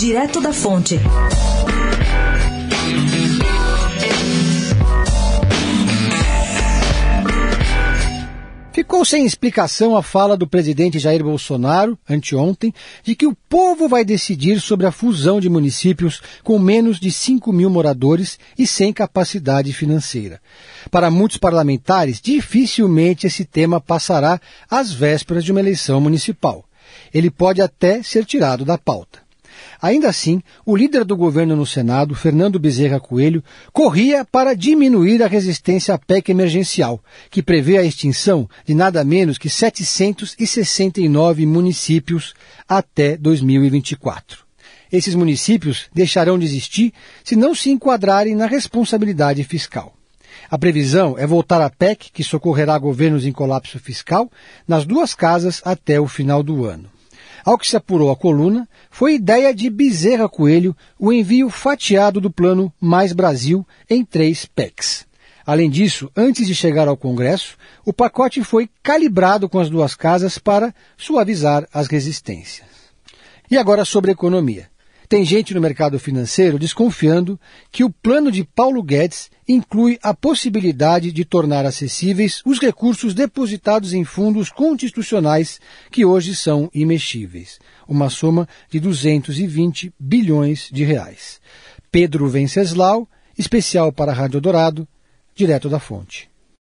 Direto da Fonte. Ficou sem explicação a fala do presidente Jair Bolsonaro, anteontem, de que o povo vai decidir sobre a fusão de municípios com menos de 5 mil moradores e sem capacidade financeira. Para muitos parlamentares, dificilmente esse tema passará às vésperas de uma eleição municipal. Ele pode até ser tirado da pauta. Ainda assim, o líder do governo no Senado, Fernando Bezerra Coelho, corria para diminuir a resistência à PEC emergencial, que prevê a extinção de nada menos que 769 municípios até 2024. Esses municípios deixarão de existir se não se enquadrarem na responsabilidade fiscal. A previsão é voltar à PEC, que socorrerá governos em colapso fiscal, nas duas casas até o final do ano. Ao que se apurou a coluna, foi ideia de Bezerra Coelho o envio fatiado do plano Mais Brasil em três PECs. Além disso, antes de chegar ao Congresso, o pacote foi calibrado com as duas casas para suavizar as resistências. E agora sobre economia. Tem gente no mercado financeiro desconfiando que o plano de Paulo Guedes inclui a possibilidade de tornar acessíveis os recursos depositados em fundos constitucionais que hoje são imexíveis, uma soma de 220 bilhões de reais. Pedro Venceslau, especial para a Rádio Dourado, direto da fonte.